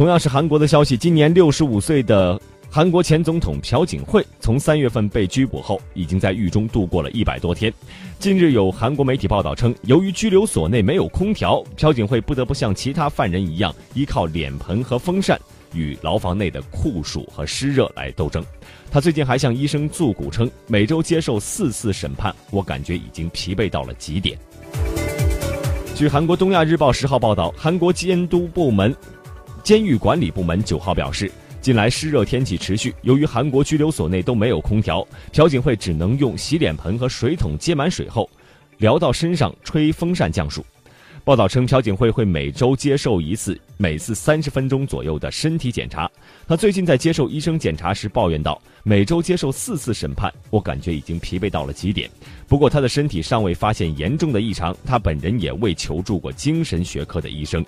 同样是韩国的消息，今年六十五岁的韩国前总统朴槿惠从三月份被拘捕后，已经在狱中度过了一百多天。近日有韩国媒体报道称，由于拘留所内没有空调，朴槿惠不得不像其他犯人一样，依靠脸盆和风扇与牢房内的酷暑和湿热来斗争。他最近还向医生诉苦称，每周接受四次审判，我感觉已经疲惫到了极点。据韩国《东亚日报》十号报道，韩国监督部门。监狱管理部门九号表示，近来湿热天气持续，由于韩国拘留所内都没有空调，朴槿惠只能用洗脸盆和水桶接满水后，撩到身上吹风扇降暑。报道称，朴槿惠会每周接受一次，每次三十分钟左右的身体检查。她最近在接受医生检查时抱怨道：“每周接受四次审判，我感觉已经疲惫到了极点。”不过，她的身体尚未发现严重的异常，她本人也未求助过精神学科的医生。